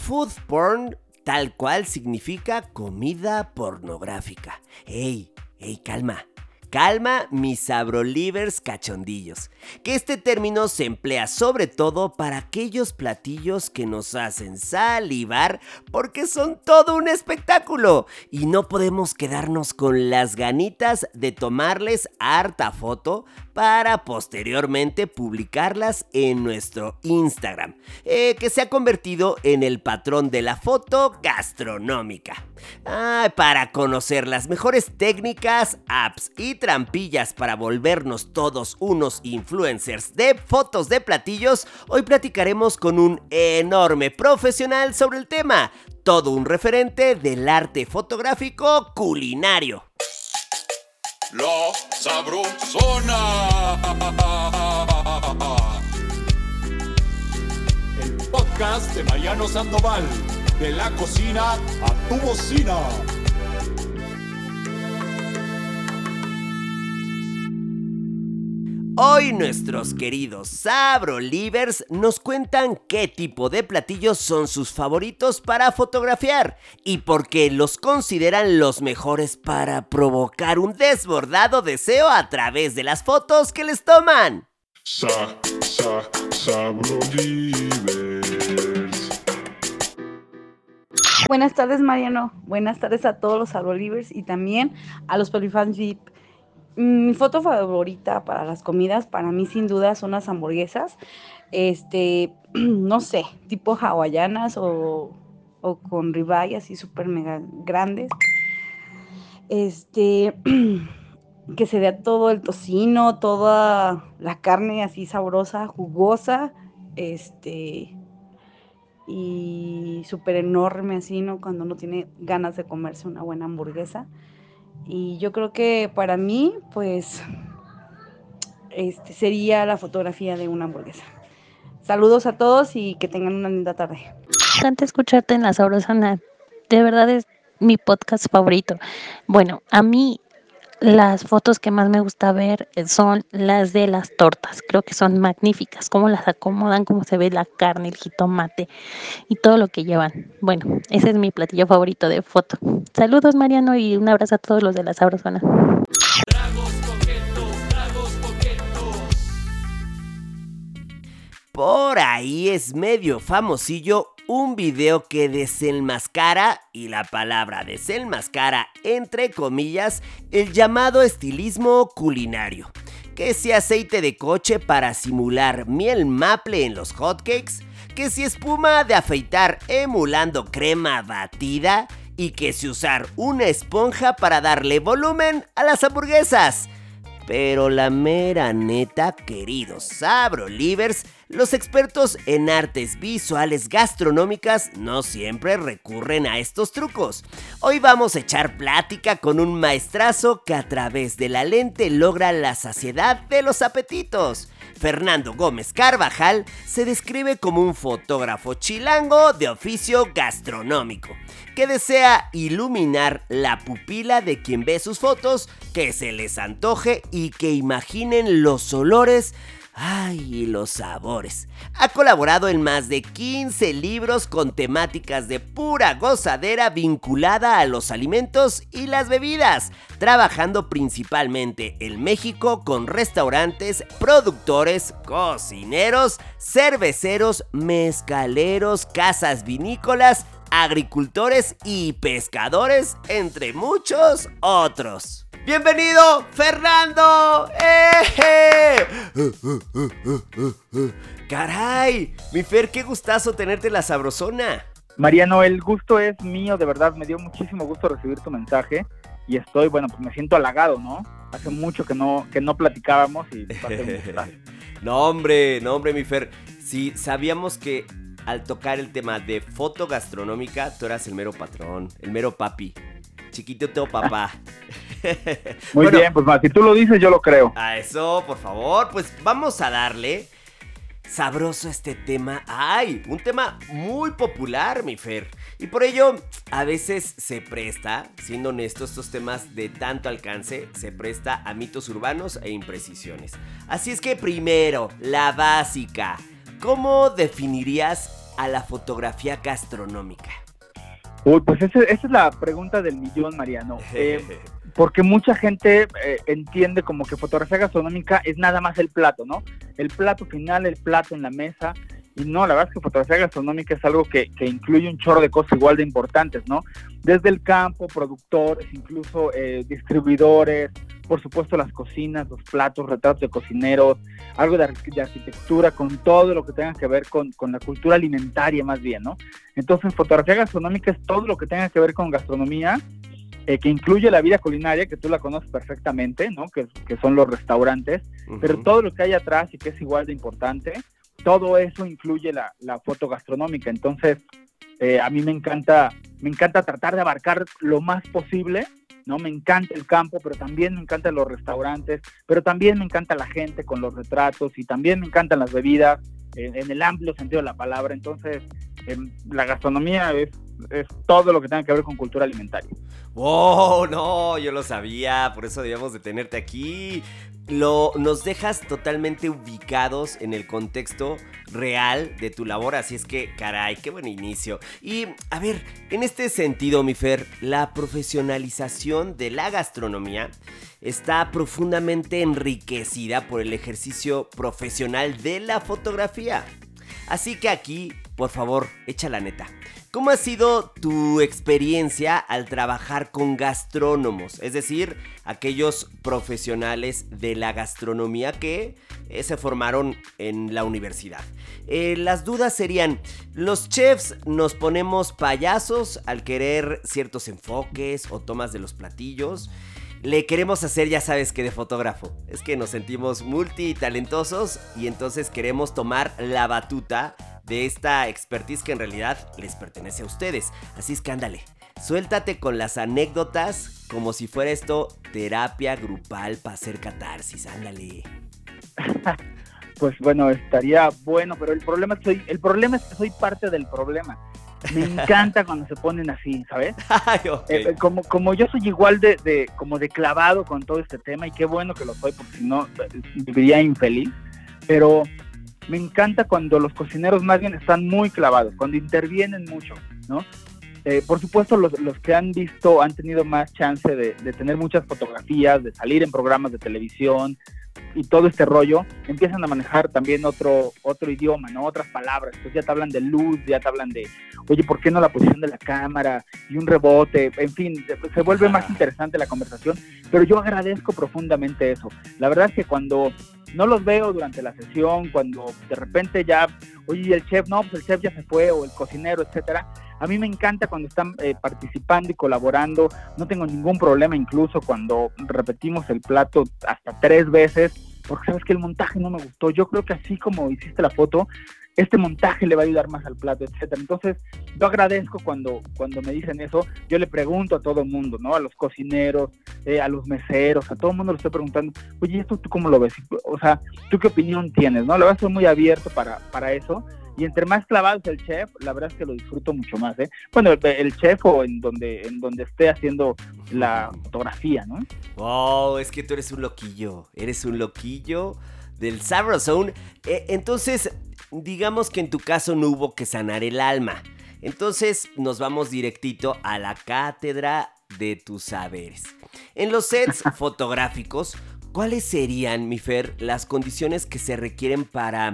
Food porn tal cual significa comida pornográfica. ¡Ey! ¡Ey, calma! Calma, mis sabrolivers cachondillos. Que este término se emplea sobre todo para aquellos platillos que nos hacen salivar porque son todo un espectáculo. Y no podemos quedarnos con las ganitas de tomarles harta foto para posteriormente publicarlas en nuestro Instagram, eh, que se ha convertido en el patrón de la foto gastronómica. para conocer las mejores técnicas, apps y trampillas para volvernos todos unos influencers de fotos de platillos, hoy platicaremos con un enorme profesional sobre el tema, todo un referente del arte fotográfico culinario. La Sabrosona. El podcast de Mariano Sandoval. De la cocina a tu bocina. Hoy nuestros queridos Sabrolivers nos cuentan qué tipo de platillos son sus favoritos para fotografiar y por qué los consideran los mejores para provocar un desbordado deseo a través de las fotos que les toman. Sa, sa, Sabrolivers. Buenas tardes Mariano, buenas tardes a todos los Sabrolivers y también a los Polifans VIP. Mi foto favorita para las comidas, para mí sin duda son las hamburguesas. Este, no sé, tipo hawaianas o, o con ribeye así súper mega grandes. Este, que se vea todo el tocino, toda la carne así sabrosa, jugosa. Este, y súper enorme así, ¿no? Cuando uno tiene ganas de comerse una buena hamburguesa. Y yo creo que para mí, pues, este sería la fotografía de una hamburguesa. Saludos a todos y que tengan una linda tarde. Encanta escucharte en la Sabrosana. De verdad es mi podcast favorito. Bueno, a mí las fotos que más me gusta ver son las de las tortas. Creo que son magníficas, cómo las acomodan, cómo se ve la carne, el jitomate y todo lo que llevan. Bueno, ese es mi platillo favorito de foto. Saludos Mariano y un abrazo a todos los de la Sabrosona. Por ahí es medio famosillo un video que desenmascara, y la palabra desenmascara entre comillas, el llamado estilismo culinario. Que si aceite de coche para simular miel maple en los hotcakes, que si espuma de afeitar emulando crema batida, y que si usar una esponja para darle volumen a las hamburguesas. Pero la mera neta, queridos sabrolivers, los expertos en artes visuales gastronómicas no siempre recurren a estos trucos. Hoy vamos a echar plática con un maestrazo que a través de la lente logra la saciedad de los apetitos. Fernando Gómez Carvajal se describe como un fotógrafo chilango de oficio gastronómico, que desea iluminar la pupila de quien ve sus fotos, que se les antoje y que imaginen los olores ¡Ay! los sabores. Ha colaborado en más de 15 libros con temáticas de pura gozadera vinculada a los alimentos y las bebidas, trabajando principalmente en México con restaurantes, productores, cocineros, cerveceros, mezcaleros, casas vinícolas, agricultores y pescadores, entre muchos otros. ¡Bienvenido, Fernando! ¡Eh! ¡Caray! Mi Fer, qué gustazo tenerte la sabrosona. Mariano, el gusto es mío, de verdad, me dio muchísimo gusto recibir tu mensaje y estoy, bueno, pues me siento halagado, ¿no? Hace mucho que no, que no platicábamos y No, hombre, no, hombre, mi Fer. Sí, sabíamos que al tocar el tema de foto gastronómica, tú eras el mero patrón, el mero papi. Chiquito papá. Muy bien, pues más, si tú lo dices, yo lo creo. A eso, por favor, pues vamos a darle sabroso este tema. ¡Ay! Un tema muy popular, mi Fer. Y por ello, a veces se presta, siendo honesto, estos temas de tanto alcance, se presta a mitos urbanos e imprecisiones. Así es que primero, la básica. ¿Cómo definirías a la fotografía gastronómica? Uy, pues esa es la pregunta del millón, Mariano. Eh, porque mucha gente eh, entiende como que fotografía gastronómica es nada más el plato, ¿no? El plato final, el plato en la mesa. Y no, la verdad es que fotografía gastronómica es algo que, que incluye un chorro de cosas igual de importantes, ¿no? Desde el campo, productores, incluso eh, distribuidores, por supuesto las cocinas, los platos, retratos de cocineros, algo de, de arquitectura, con todo lo que tenga que ver con, con la cultura alimentaria más bien, ¿no? Entonces, fotografía gastronómica es todo lo que tenga que ver con gastronomía, eh, que incluye la vida culinaria, que tú la conoces perfectamente, ¿no? Que, que son los restaurantes, pero Ujú. todo lo que hay atrás y que es igual de importante, todo eso incluye la, la foto gastronómica. Entonces, eh, a mí me encanta, me encanta tratar de abarcar lo más posible, ¿no? Me encanta el campo, pero también me encantan los restaurantes, pero también me encanta la gente con los retratos y también me encantan las bebidas, en, en el amplio sentido de la palabra. Entonces, em, la gastronomía es, es todo lo que tenga que ver con cultura alimentaria. ¡Oh, no! Yo lo sabía, por eso debíamos de tenerte aquí. Lo, nos dejas totalmente ubicados en el contexto real de tu labor, así es que, caray, qué buen inicio. Y, a ver, en este sentido, mi Fer, la profesionalización de la gastronomía está profundamente enriquecida por el ejercicio profesional de la fotografía. Así que aquí, por favor, echa la neta. ¿Cómo ha sido tu experiencia al trabajar con gastrónomos? Es decir, aquellos profesionales de la gastronomía que eh, se formaron en la universidad. Eh, las dudas serían, ¿los chefs nos ponemos payasos al querer ciertos enfoques o tomas de los platillos? Le queremos hacer, ya sabes que de fotógrafo. Es que nos sentimos multitalentosos y entonces queremos tomar la batuta de esta expertise que en realidad les pertenece a ustedes. Así es que ándale, suéltate con las anécdotas como si fuera esto terapia grupal para hacer catarsis. Ándale. Pues bueno, estaría bueno, pero el problema es que soy, el problema es que soy parte del problema. Me encanta cuando se ponen así, ¿sabes? Eh, eh, como, como yo soy igual de, de, como de clavado con todo este tema, y qué bueno que lo soy, porque si no, eh, viviría infeliz, pero me encanta cuando los cocineros más bien están muy clavados, cuando intervienen mucho, ¿no? Eh, por supuesto, los, los que han visto han tenido más chance de, de tener muchas fotografías, de salir en programas de televisión y todo este rollo, empiezan a manejar también otro, otro idioma, ¿no? Otras palabras. Pues ya te hablan de luz, ya te hablan de, oye, ¿por qué no la posición de la cámara? Y un rebote, en fin, se vuelve más interesante la conversación, pero yo agradezco profundamente eso. La verdad es que cuando no los veo durante la sesión, cuando de repente ya, oye, ¿y el chef, no, pues el chef ya se fue, o el cocinero, etcétera. A mí me encanta cuando están eh, participando y colaborando, no tengo ningún problema incluso cuando repetimos el plato hasta tres veces, porque sabes que el montaje no me gustó. Yo creo que así como hiciste la foto, este montaje le va a ayudar más al plato, etcétera. Entonces, yo agradezco cuando, cuando me dicen eso, yo le pregunto a todo el mundo, ¿no? A los cocineros, eh, a los meseros, a todo el mundo le estoy preguntando, oye, ¿esto tú cómo lo ves? O sea, ¿tú qué opinión tienes? ¿No? La verdad estoy muy abierto para, para eso. Y entre más clavado es el chef, la verdad es que lo disfruto mucho más, ¿eh? Bueno, el, chef o en donde, en donde esté haciendo la fotografía, ¿no? Wow, es que tú eres un loquillo. Eres un loquillo del Sabrosone. Eh, entonces, digamos que en tu caso no hubo que sanar el alma. Entonces nos vamos directito a la cátedra de tus saberes. En los sets fotográficos, ¿cuáles serían, mi Fer, las condiciones que se requieren para,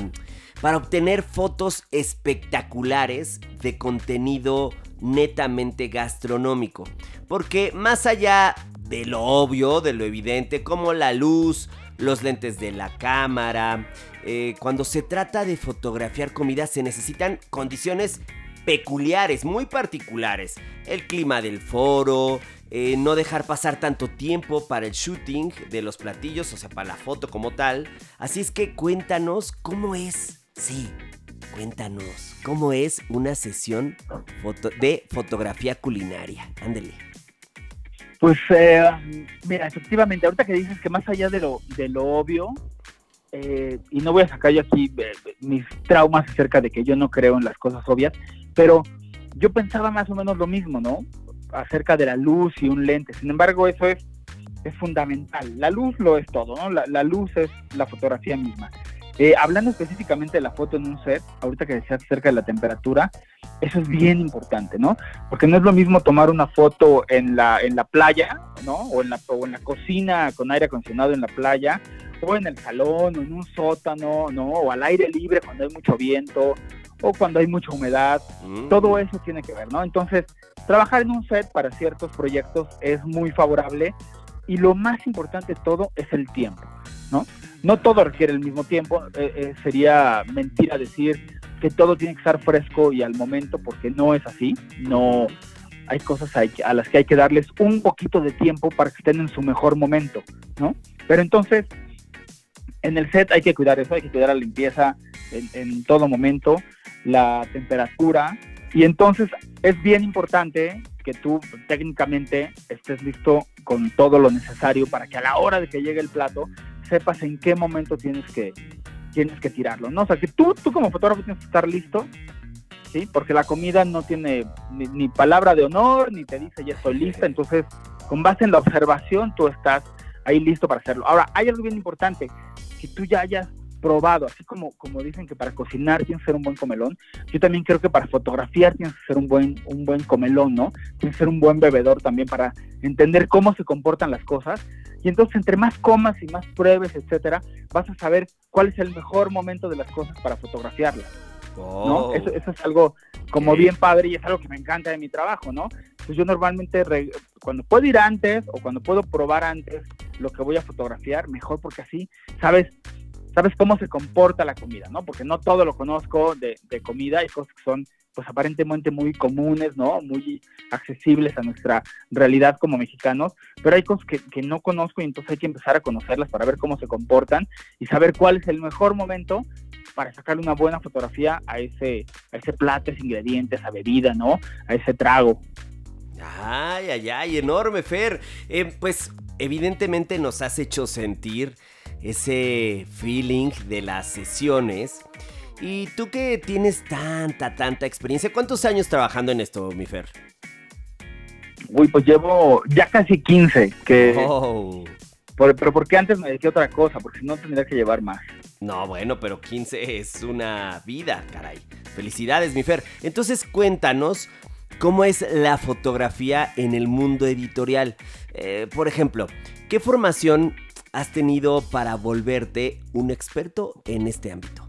para obtener fotos espectaculares de contenido netamente gastronómico? Porque más allá de lo obvio, de lo evidente, como la luz, los lentes de la cámara, eh, cuando se trata de fotografiar comida se necesitan condiciones peculiares, muy particulares. El clima del foro, eh, no dejar pasar tanto tiempo para el shooting de los platillos, o sea, para la foto como tal. Así es que cuéntanos cómo es, sí, cuéntanos cómo es una sesión foto- de fotografía culinaria. Ándele. Pues eh, mira, efectivamente, ahorita que dices que más allá de lo, de lo obvio, eh, y no voy a sacar yo aquí eh, mis traumas acerca de que yo no creo en las cosas obvias, pero yo pensaba más o menos lo mismo, ¿no? Acerca de la luz y un lente. Sin embargo, eso es, es fundamental. La luz lo es todo, ¿no? La, la luz es la fotografía misma. Eh, hablando específicamente de la foto en un set, ahorita que decías acerca de la temperatura, eso es bien importante, ¿no? Porque no es lo mismo tomar una foto en la, en la playa, ¿no? O en la, o en la cocina con aire acondicionado en la playa, o en el salón, o en un sótano, ¿no? O al aire libre cuando hay mucho viento, o cuando hay mucha humedad. Mm. Todo eso tiene que ver, ¿no? Entonces, trabajar en un set para ciertos proyectos es muy favorable y lo más importante de todo es el tiempo, ¿no? No todo requiere el mismo tiempo, eh, eh, sería mentira decir que todo tiene que estar fresco y al momento porque no es así, no hay cosas a las que hay que darles un poquito de tiempo para que estén en su mejor momento, ¿no? Pero entonces, en el set hay que cuidar eso, hay que cuidar la limpieza en, en todo momento, la temperatura, y entonces es bien importante que tú técnicamente estés listo con todo lo necesario para que a la hora de que llegue el plato sepas en qué momento tienes que tienes que tirarlo, ¿no? O sea, que tú, tú como fotógrafo tienes que estar listo, ¿sí? Porque la comida no tiene ni, ni palabra de honor, ni te dice ya estoy lista, entonces con base en la observación tú estás ahí listo para hacerlo. Ahora, hay algo bien importante, que tú ya hayas probado, así como, como dicen que para cocinar tienes que ser un buen comelón, yo también creo que para fotografiar tienes que ser un buen, un buen comelón, ¿no? Tienes que ser un buen bebedor también para entender cómo se comportan las cosas. Y entonces, entre más comas y más pruebes, etcétera, vas a saber cuál es el mejor momento de las cosas para fotografiarlas, ¿no? Oh. Eso, eso es algo como bien padre y es algo que me encanta de mi trabajo, ¿no? Pues yo normalmente, re- cuando puedo ir antes o cuando puedo probar antes lo que voy a fotografiar, mejor porque así sabes sabes cómo se comporta la comida, ¿no? Porque no todo lo conozco de, de comida, hay cosas que son pues aparentemente muy comunes, ¿no? Muy accesibles a nuestra realidad como mexicanos, pero hay cosas que, que no conozco y entonces hay que empezar a conocerlas para ver cómo se comportan y saber cuál es el mejor momento para sacar una buena fotografía a ese, a ese plato, a ese ingrediente, a esa bebida, ¿no? A ese trago. Ay, ay, ay, enorme, Fer. Eh, pues evidentemente nos has hecho sentir ese feeling de las sesiones. Y tú que tienes tanta, tanta experiencia, ¿cuántos años trabajando en esto, mi Fer? Uy, pues llevo ya casi 15, que, Oh. por- pero porque antes me dediqué a otra cosa, porque si no tendría que llevar más. No, bueno, pero 15 es una vida, caray. Felicidades, mi Fer. Entonces cuéntanos cómo es la fotografía en el mundo editorial. Eh, por ejemplo, ¿qué formación has tenido para volverte un experto en este ámbito?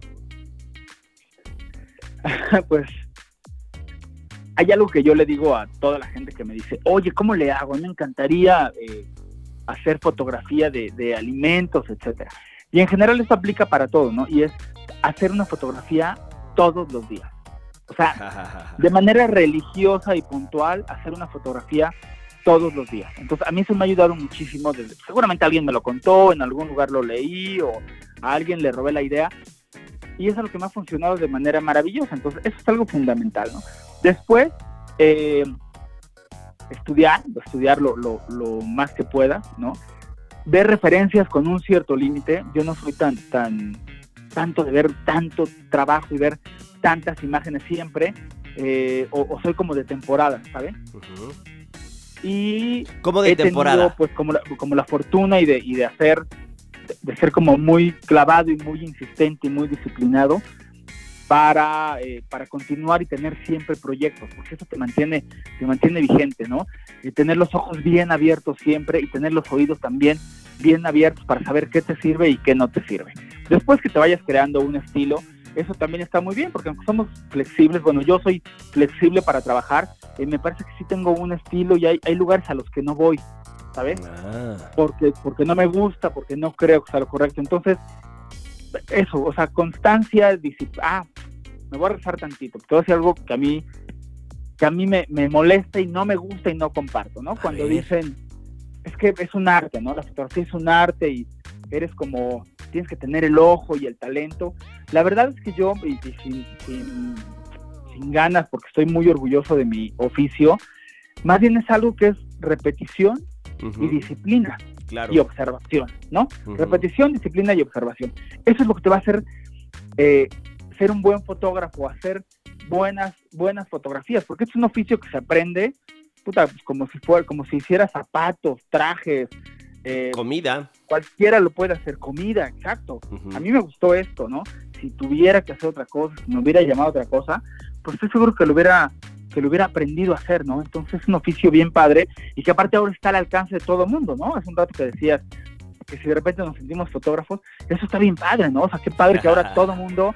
pues hay algo que yo le digo a toda la gente que me dice, oye, ¿cómo le hago? Me encantaría eh, hacer fotografía de, de alimentos, etcétera. Y en general esto aplica para todo, ¿no? Y es hacer una fotografía todos los días. O sea, de manera religiosa y puntual, hacer una fotografía todos los días. Entonces, a mí eso me ha ayudado muchísimo. Desde, seguramente alguien me lo contó, en algún lugar lo leí o a alguien le robé la idea. Y eso es lo que me ha funcionado de manera maravillosa. Entonces, eso es algo fundamental, ¿no? Después, eh, estudiar, estudiar lo, lo, lo más que pueda, ¿no? Ver referencias con un cierto límite. Yo no soy tan, tan, tanto de ver tanto trabajo y ver tantas imágenes siempre, eh, o, o soy como de temporada, ¿sabes? Ujú. Y ¿Cómo de he tenido, temporada? pues como la, como la fortuna y de, y de hacer, de, ser como muy clavado y muy insistente y muy disciplinado para, eh, para continuar y tener siempre proyectos, porque eso te mantiene, te mantiene vigente, ¿no? Y tener los ojos bien abiertos siempre y tener los oídos también bien abiertos para saber qué te sirve y qué no te sirve. Después que te vayas creando un estilo, eso también está muy bien, porque aunque somos flexibles, bueno, yo soy flexible para trabajar, eh, me parece que sí tengo un estilo y hay, hay lugares a los que no voy, ¿sabes? Ah, Porque, porque no me gusta, porque no creo que sea lo correcto. Entonces, eso, o sea, constancia, disciplina. Ah, me voy a rezar tantito, porque voy a decir algo que a mí, que a mí me, me molesta y no me gusta y no comparto, ¿no? Cuando ver. dicen, es que es un arte, ¿no? La fotografía es un arte y eres como, tienes que tener el ojo y el talento. La verdad es que yo, y, y sin, sin, sin ganas, porque estoy muy orgulloso de mi oficio, más bien es algo que es repetición y disciplina Claro. y observación, ¿no? Repetición, disciplina y observación. Eso es lo que te va a hacer eh, ser un buen fotógrafo, hacer buenas, buenas fotografías, porque es un oficio que se aprende, puta, pues, como si fuera, como si hiciera zapatos, trajes, Eh, Comida. cualquiera lo puede hacer, comida, exacto. A mí me gustó esto, ¿no? Si tuviera que hacer otra cosa, si me hubiera llamado a otra cosa, pues estoy seguro que lo hubiera que lo hubiera aprendido a hacer, ¿no? Entonces es un oficio bien padre y que aparte ahora está al alcance de todo el mundo, ¿no? Hace un rato que decías que si de repente nos sentimos fotógrafos, eso está bien padre, ¿no? O sea, qué padre que ahora todo el mundo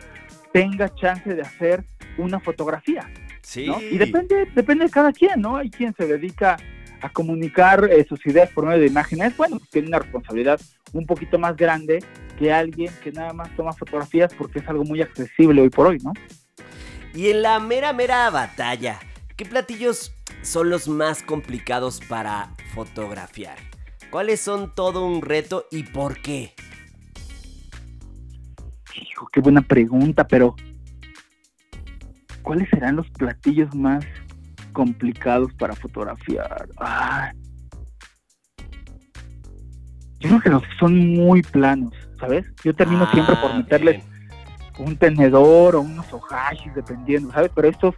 tenga chance de hacer una fotografía, Sí. ¿no? Y depende, depende de cada quien, ¿no? Hay quien se dedica a comunicar eh, sus ideas por medio de imágenes, bueno, pues tiene una responsabilidad un poquito más grande que alguien que nada más toma fotografías porque es algo muy accesible hoy por hoy, ¿no? Y en la mera mera batalla, ¿qué platillos son los más complicados para fotografiar? ¿Cuáles son todo un reto y por qué? Hijo, qué buena pregunta, pero ¿cuáles serán los platillos más complicados para fotografiar? Ay. Yo creo que los que son muy planos, ¿sabes? Yo termino siempre por Ah, meterles bien. Un tenedor o unos ohashis, dependiendo, ¿sabes? Pero estos,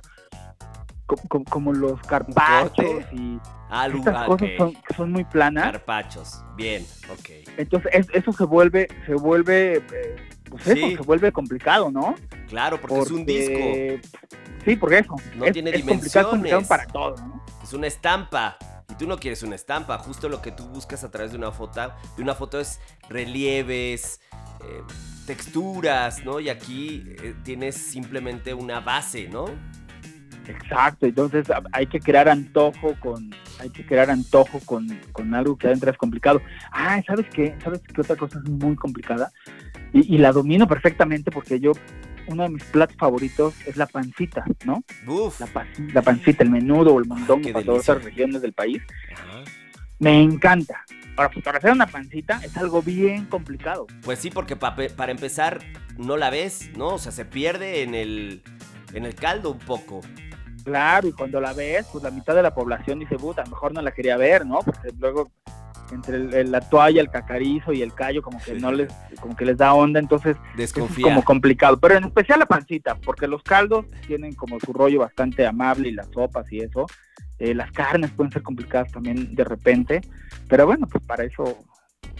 co- co- como los carpachos y Ah, estas ah, cosas ok. son, son muy planas, Carpachos. Bien, ok. entonces es- eso se vuelve, se vuelve, eh, pues eso, se vuelve complicado, ¿no? Claro, porque, es un disco. Sí, porque eso. No es, tiene es complicado, es complicado dimensiones. para todo, ¿no? Es una estampa. Y tú no quieres una estampa. Justo lo que tú buscas a través de una foto, de una foto es relieves, eh, texturas, ¿no? Y aquí eh, tienes simplemente una base, ¿no? Exacto, entonces hay que crear antojo con, hay que crear antojo con, con algo que adentro es complicado. Ah, ¿sabes qué? ¿Sabes qué otra cosa es muy complicada? Y la domino perfectamente porque yo, uno de mis platos favoritos es la pancita, ¿no? Buf. La, pa- la pancita, el menudo o el mondongo para todas las regiones del país. Ajá. Me encanta. Para fotografiar una pancita es algo bien complicado. Pues sí, porque pa- para empezar no la ves, ¿no? O sea, se pierde en el, en el caldo un poco. Claro, y cuando la ves, pues la mitad de la población dice, puta, a lo mejor no la quería ver, ¿no? Porque luego entre el- el- la toalla, el cacarizo y el callo como que no les, como que les da onda, entonces es como complicado. Pero en especial la pancita, porque los caldos tienen como su rollo bastante amable y las sopas y eso. Eh, las carnes pueden ser complicadas también de repente, pero bueno, pues para eso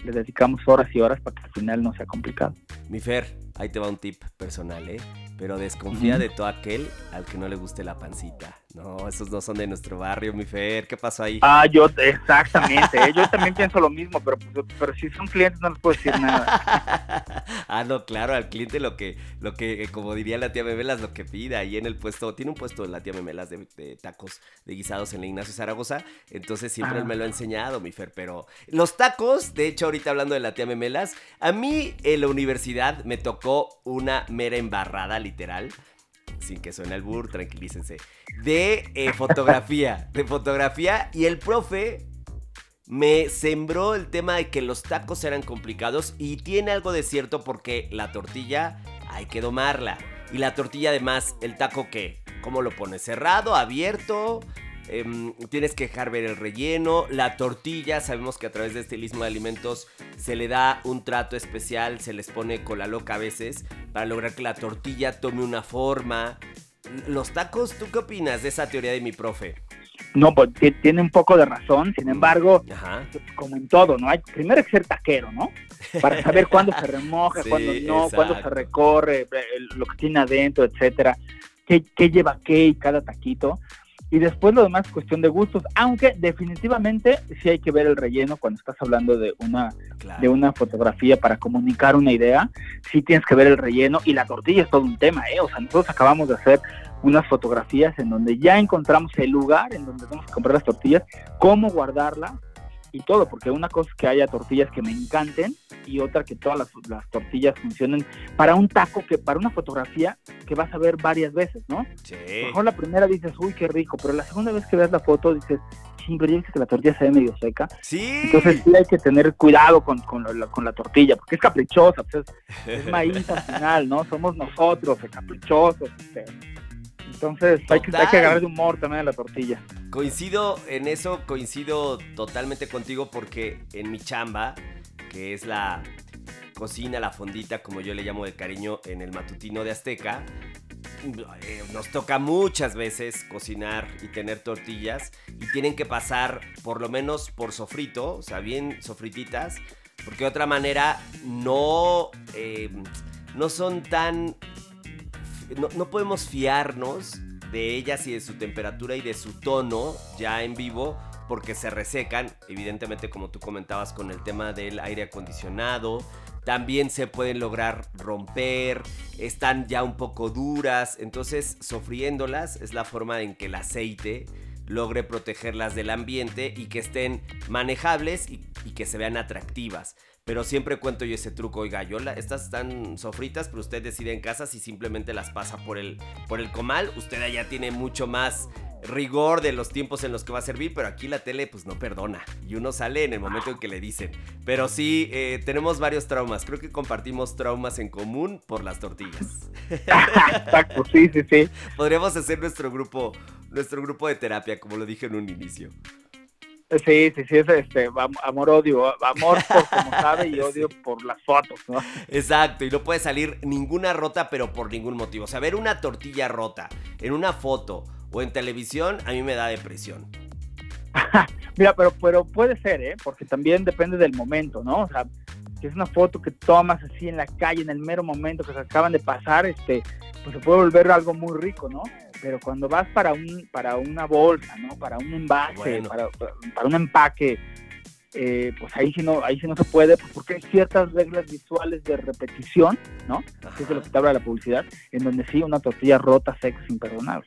le dedicamos horas y horas para que al final no sea complicado. Mi Fer, ahí te va un tip personal, ¿eh? Pero desconfía de todo aquel al que no le guste la pancita. No, esos no son de nuestro barrio, mi Fer. ¿Qué pasó ahí? Ah, yo, exactamente, ¿eh? yo también pienso lo mismo, pero, pues, pero si son clientes no les puedo decir nada. ah, no, claro, al cliente lo que, lo que, eh, como diría la tía Memelas, lo que pida ahí en el puesto, tiene un puesto la tía Memelas de, de tacos de guisados en la Ignacio Zaragoza, entonces siempre Ah. él me lo ha enseñado, mi Fer, pero los tacos, de hecho ahorita hablando de la tía Memelas, a mí en la universidad me tocó una mera embarrada literal, sin que suene el bur, tranquilícense, de eh, fotografía, de fotografía y el profe me sembró el tema de que los tacos eran complicados y tiene algo de cierto porque la tortilla hay que domarla. Y la tortilla además, el taco que, ¿cómo lo pones? ¿Cerrado? ¿Abierto? Em, tienes que dejar ver el relleno. La tortilla, sabemos que a través de estilismo de alimentos se le da un trato especial, se les pone cola loca a veces para lograr que la tortilla tome una forma. Los tacos, ¿tú qué opinas de esa teoría de mi profe? No, pues ti- tiene un poco de razón, sin embargo, Ajá. como en todo, ¿no? Hay, primero hay que ser taquero, ¿no? Para saber cuándo se remoja, Sí, cuándo no, cuándo se exacto. recorre, eh, lo que tiene adentro, etcétera, qué, qué lleva qué y cada taquito. Y después lo demás es cuestión de gustos, aunque definitivamente sí hay que ver el relleno cuando estás hablando de una, Claro. de una fotografía para comunicar una idea, sí tienes que ver el relleno y la tortilla es todo un tema, ¿eh? O sea, nosotros acabamos de hacer unas fotografías en donde ya encontramos el lugar en donde tenemos que comprar las tortillas, cómo guardarlas y todo, porque una cosa es que haya tortillas que me encanten y otra que todas las, las tortillas funcionen para un taco, que para una fotografía que vas a ver varias veces, ¿no? Sí. A lo mejor la primera dices, uy, qué rico, pero la segunda vez que ves la foto dices, sí, pero ya viste que la tortilla se ve medio seca. Sí. Entonces sí hay que tener cuidado con, con, la, con la tortilla, porque es caprichosa, pues es, es maíz al final, ¿no? Somos nosotros, caprichosos. este. Entonces hay que, hay que Total. agarrar de humor también a la tortilla. Coincido en eso, coincido totalmente contigo porque en mi chamba, que es la cocina, la fondita, como yo le llamo de cariño en el matutino de Azteca, eh, nos toca muchas veces cocinar y tener tortillas y tienen que pasar por lo menos por sofrito, o sea, bien sofrititas, porque de otra manera no, eh, no son tan... No, no podemos fiarnos de ellas y de su temperatura y de su tono ya en vivo porque se resecan, evidentemente como tú comentabas con el tema del aire acondicionado, también se pueden lograr romper, están ya un poco duras, entonces sofriéndolas es la forma en que el aceite logre protegerlas del ambiente y que estén manejables y, y que se vean atractivas. Pero siempre cuento yo ese truco, oiga, yo la, estas están sofritas, pero usted decide en casa si simplemente las pasa por el, por el comal. Usted allá tiene mucho más rigor de los tiempos en los que va a servir, pero aquí la tele pues no perdona. Y uno sale en el momento en que le dicen. Pero sí, eh, tenemos varios traumas. Creo que compartimos traumas en común por las tortillas. Exacto, sí, sí, sí. Podríamos hacer nuestro grupo, nuestro grupo de terapia, como lo dije en un inicio. Sí, sí, sí, es este, amor-odio, amor por como sabe y odio por las fotos, ¿no? Exacto, y no puede salir ninguna rota, pero por ningún motivo. O sea, ver una tortilla rota en una foto o en televisión, a mí me da depresión. Mira, pero, pero puede ser, ¿eh? Porque también depende del momento, ¿no? O sea, si es una foto que tomas así en la calle, en el mero momento que se acaban de pasar, este, pues se puede volver algo muy rico, ¿no? Pero cuando vas para un para una bolsa, ¿no? Para un envase, Bueno. para, para un empaque, eh, pues ahí sí no ahí sí no se puede, pues porque hay ciertas reglas visuales de repetición, ¿no? Que es de lo que te habla la publicidad, en donde sí una tortilla rota, seca, es imperdonable.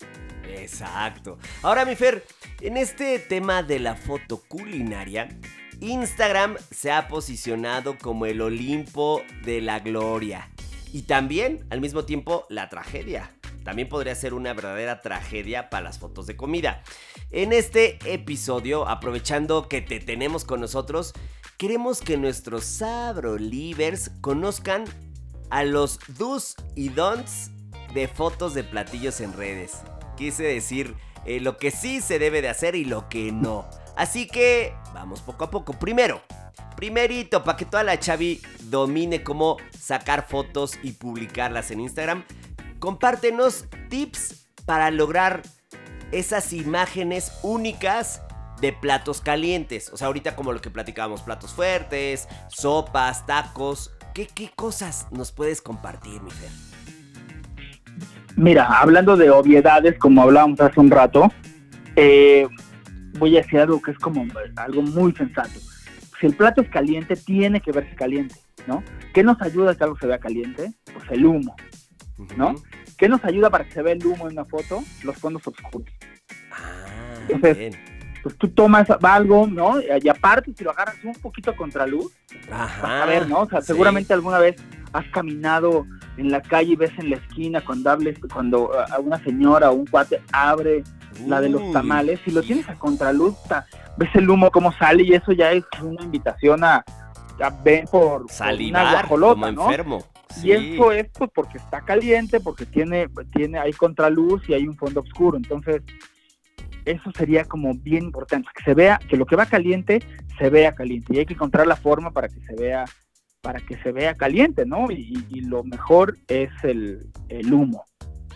Exacto. Ahora, mi Fer, en este tema de la foto culinaria, Instagram se ha posicionado como el Olimpo de la gloria. Y también, al mismo tiempo, la tragedia. También podría ser una verdadera tragedia para las fotos de comida. En este episodio, aprovechando que te tenemos con nosotros, queremos que nuestros sabrolivers conozcan a los do's y don'ts de fotos de platillos en redes. Quise decir eh, lo que sí se debe de hacer y lo que no. Así que vamos poco a poco. Primero, primerito, para que toda la chavi domine cómo sacar fotos y publicarlas en Instagram, compártenos tips para lograr esas imágenes únicas de platos calientes. O sea, ahorita como lo que platicábamos, platos fuertes, sopas, tacos. ¿Qué, qué cosas nos puedes compartir, mi Fer? Mira, hablando de obviedades, como hablábamos hace un rato, eh, voy a decir algo que es como algo muy sensato. Si el plato es caliente, tiene que verse caliente, ¿no? ¿Qué nos ayuda a que algo se vea caliente? Pues el humo, ¿no? ¿Qué nos ayuda para que se vea el humo en una foto? Los fondos oscuros. Ah, Entonces, bien. Pues tú tomas algo, ¿no? Y aparte, si lo agarras un poquito a contraluz, Ajá. a ver, ¿no? O sea, sí. seguramente alguna vez has caminado en la calle y ves en la esquina cuando hables, cuando a a una señora o un cuate abre la de los tamales, si lo tienes a contraluz, ves el humo cómo sale y eso ya es una invitación a, a ver por, por una Salivar guajolota, como ¿no? enfermo. Y Sí. eso es pues, porque está caliente, porque tiene, tiene hay contraluz y hay un fondo oscuro. Entonces, eso sería como bien importante, que se vea, que lo que va caliente se vea caliente. Y hay que encontrar la forma para que se vea, para que se vea caliente, ¿no? Y, y- y lo mejor es el, el humo.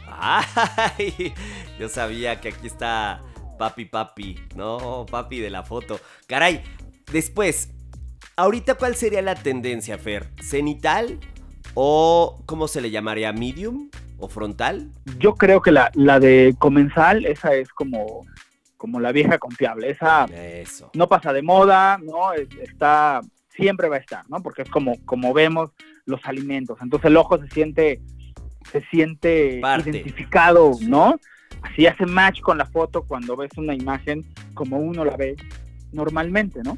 Ay, yo sabía que aquí está papi papi, no, papi de la foto. Caray, después, ahorita cuál sería la tendencia, Fer? ¿Cenital o cómo se le llamaría? ¿Medium o frontal? Yo creo que la, la de comensal, esa es como, como la vieja confiable. Esa Eso. no pasa de moda, ¿no? Es- Está, siempre va a estar, ¿no? Porque es como, como vemos los alimentos. Entonces el ojo se siente, se siente Parte. identificado, ¿no? Así hace match con la foto cuando ves una imagen como uno la ve normalmente, ¿no?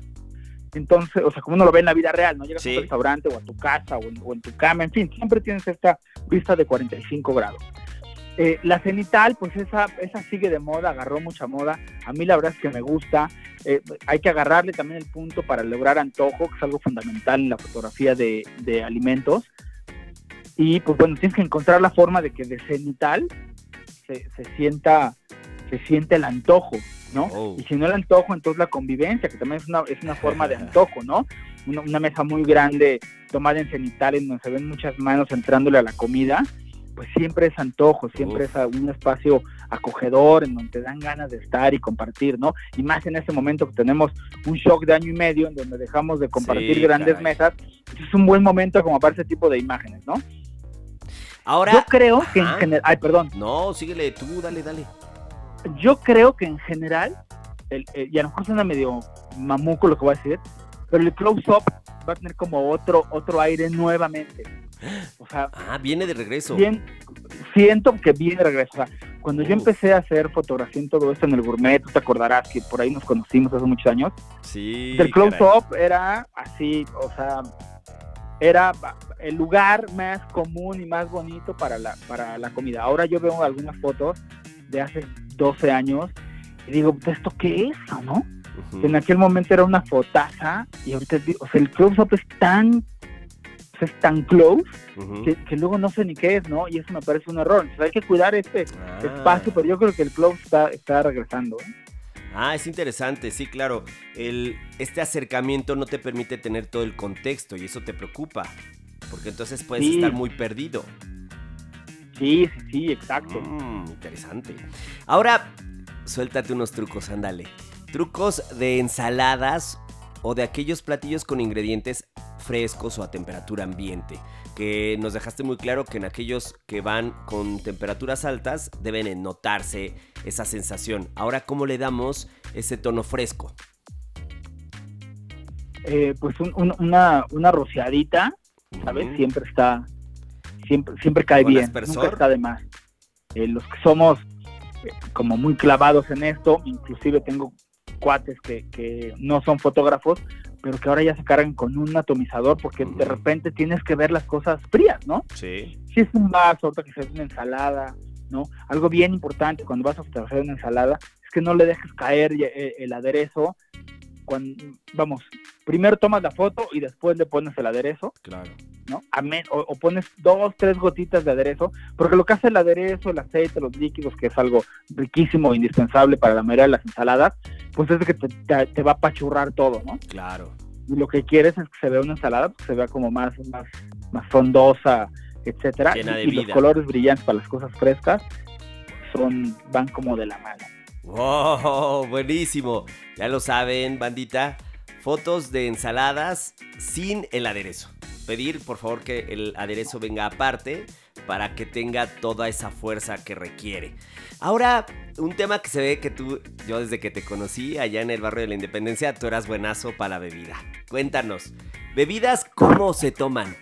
Entonces, o sea, como uno lo ve en la vida real, ¿no? Llegas a Sí. un restaurante o a tu casa o en, o en tu cama, en fin, siempre tienes esta vista de 45 grados. Eh, la cenital, pues esa, esa sigue de moda, agarró mucha moda. A mí la verdad es que me gusta. Eh, hay que agarrarle también el punto para lograr antojo, que es algo fundamental en la fotografía de, de alimentos. Y pues bueno, tienes que encontrar la forma de que de cenital se, se sienta se siente el antojo, ¿no? Oh. Y si no el antojo, entonces la convivencia, que también es una, es una forma de antojo, ¿no? Una, una mesa muy grande tomada en cenital en donde se ven muchas manos entrándole a la comida, pues siempre es antojo, siempre Uf. es un espacio acogedor en donde te dan ganas de estar y compartir, ¿no? Y más en este momento que tenemos un shock de año y medio en donde dejamos de compartir Sí, grandes caray. mesas, pues es un buen momento como para ese tipo de imágenes, ¿no? Ahora. Yo creo que en general, ay, perdón, No, síguele tú, dale, dale. Yo creo que en general, el, el- y a lo mejor suena medio mamuco lo que voy a decir, pero el close-up va a tener como otro, otro aire nuevamente. O sea, Ah, viene de regreso. bien, siento que viene de regreso. O sea, cuando yo Uf. empecé a hacer fotografía en todo esto en el gourmet, tú te acordarás que por ahí nos conocimos hace muchos años. Sí. el close-up era así, o sea, era el lugar más común y más bonito para la, para la comida. Ahora yo veo algunas fotos de hace 12 años y digo, ¿esto qué es? o ¿No? En aquel momento era una fotaza y ahorita, o sea, el close-up es tan, o sea, es tan close que, que luego no sé ni qué es, ¿no? Y eso me parece un error. Entonces hay que cuidar este Ah. espacio, pero yo creo que el close está, está regresando. ¿eh? Ah, es interesante, sí, claro. El, este acercamiento no te permite tener todo el contexto y eso te preocupa. Porque entonces puedes Sí. estar muy perdido. Sí, sí, sí, exacto. Mm, interesante. Ahora, suéltate unos trucos, ándale. Trucos de ensaladas o de aquellos platillos con ingredientes frescos o a temperatura ambiente. Que nos dejaste muy claro que en aquellos que van con temperaturas altas deben notarse esa sensación. Ahora, ¿cómo le damos ese tono fresco? Eh, pues un- un- una, una rociadita, ¿sabes? Siempre está, siempre, siempre cae ¿Con bien, nunca está de más. Eh, los que somos eh, como muy clavados en esto, inclusive tengo cuates que, que no son fotógrafos, pero que ahora ya se cargan con un atomizador porque de repente tienes que ver las cosas frías, ¿no? Sí. si es un vaso, otra que sea una ensalada, ¿no? Algo bien importante cuando vas a fotografiar una ensalada es que no le dejes caer eh, el aderezo. Cuando, vamos, primero tomas la foto y después le pones el aderezo, Claro. ¿no? O, o pones dos, tres gotitas de aderezo, porque lo que hace el aderezo, el aceite, los líquidos, que es algo riquísimo, indispensable para la mayoría de las ensaladas, pues es que te, te- te va a apachurrar todo, ¿no? Claro. y lo que quieres es que se vea una ensalada, pues, que se vea como más, más, más frondosa, etcétera. Llena de y, y los vida. colores brillantes para las cosas frescas son, van como de la mano. ¡Wow! Buenísimo. Ya lo saben, bandita. Fotos de ensaladas sin el aderezo. Pedir, por favor, que el aderezo venga aparte para que tenga toda esa fuerza que requiere. Ahora, un tema que se ve que tú, yo desde que te conocí allá en el barrio de la Independencia, tú eras buenazo para la bebida. Cuéntanos, ¿bebidas cómo se toman?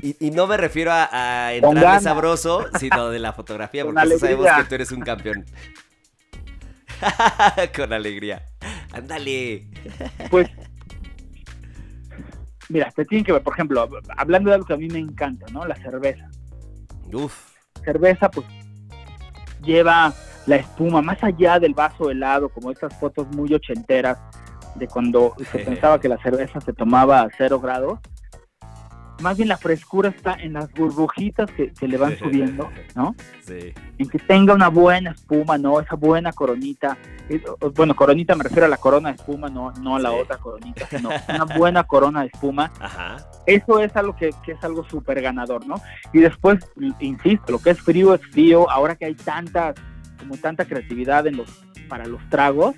Y, y no me refiero a, a ganas. sabroso, sino de la fotografía, porque sabemos que tú eres un campeón. Con alegría. Ándale. Pues, mira, te tienen que ver, por ejemplo, hablando de algo que a mí me encanta, ¿no? La cerveza. Uf. Cerveza, pues, lleva la espuma más allá del vaso helado, como estas fotos muy ochenteras de cuando se pensaba que la cerveza se tomaba a cero grados. Más bien la frescura está en las burbujitas que, que le van subiendo, ¿no? Sí. en que tenga una buena espuma, ¿no? Esa buena coronita. Bueno, coronita me refiero a la corona de espuma, no, no a la Sí. otra coronita, sino una buena corona de espuma. Ajá. Eso es algo que, que es algo súper ganador, ¿no? Y después, insisto, lo que es frío es frío. Ahora que hay tanta, como tanta creatividad en los, para los tragos,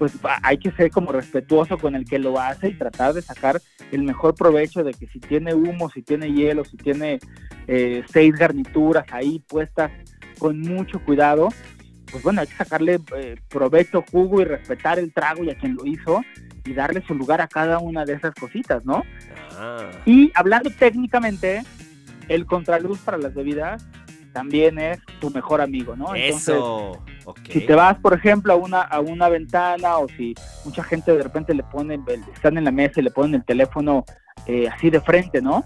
pues hay que ser como respetuoso con el que lo hace y tratar de sacar el mejor provecho de que si tiene humo, si tiene hielo, si tiene eh, seis garnituras ahí puestas con mucho cuidado, pues bueno, hay que sacarle eh, provecho, jugo y respetar el trago y a quien lo hizo y darle su lugar a cada una de esas cositas, ¿no? Ah. Y hablando técnicamente, el contraluz para las bebidas también es tu mejor amigo, ¿no? Entonces, Si te vas, por ejemplo, a una, a una ventana o si mucha gente de repente le pone, están en la mesa y le ponen el teléfono eh, así de frente, ¿no?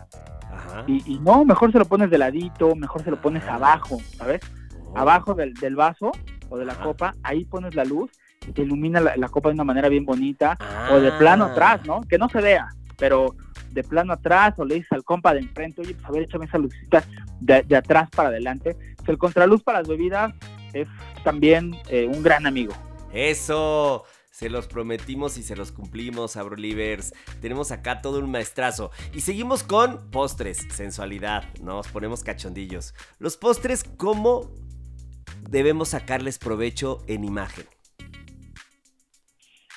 Ajá. Y, y no, mejor se lo pones de ladito, mejor se lo pones Ah. abajo, ¿sabes? Oh. Abajo del, del vaso o de la Ajá. copa, ahí pones la luz y te ilumina la, la copa de una manera bien bonita. O de plano Ah. atrás, ¿no? Que no se vea, pero de plano atrás, o le dices al compa de enfrente, oye, pues a ver, échame esa lucecita de, de atrás para adelante. Pues el contraluz para las bebidas es también eh, un gran amigo. Eso. Se los prometimos y se los cumplimos, Abrolivers. Tenemos acá todo un maestrazo. Y seguimos con postres, sensualidad. Nos ponemos cachondillos. Los postres, ¿cómo debemos sacarles provecho en imagen?